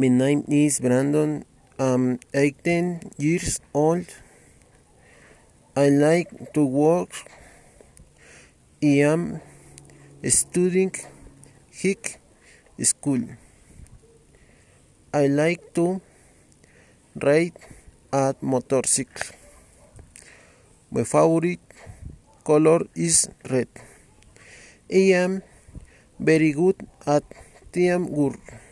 My name is Brandon. I'm 18 years old. I like to work. I am studying high school. I like to ride a motorcycle. My favorite color is red. I am very good at teamwork.